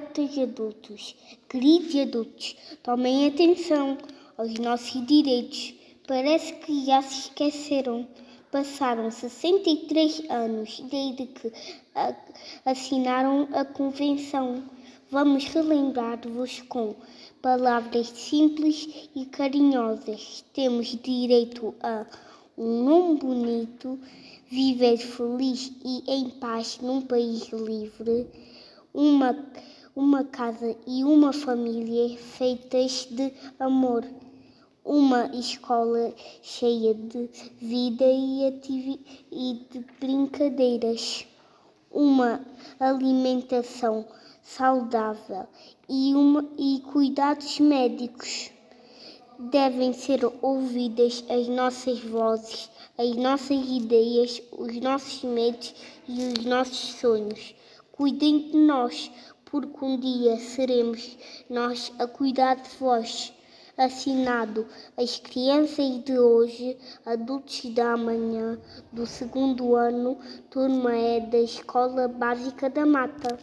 Queridos adultos, queridos adultos, tomem atenção aos nossos direitos. Parece que já se esqueceram. Passaram 63 anos desde que assinaram a Convenção. Vamos relembrar-vos com palavras simples e carinhosas. Temos direito a um nome bonito, viver feliz e em paz num país livre, uma, uma casa e uma família feitas de amor, uma escola cheia de vida e, e de brincadeiras, uma alimentação saudável e, uma, e cuidados médicos devem ser ouvidas as nossas vozes, as nossas ideias, os nossos medos e os nossos sonhos. Cuidem de nós, porque um dia seremos nós a cuidar de vós. Assinado as crianças de hoje, adultos da manhã, do segundo ano, turma é da Escola Básica da Mata.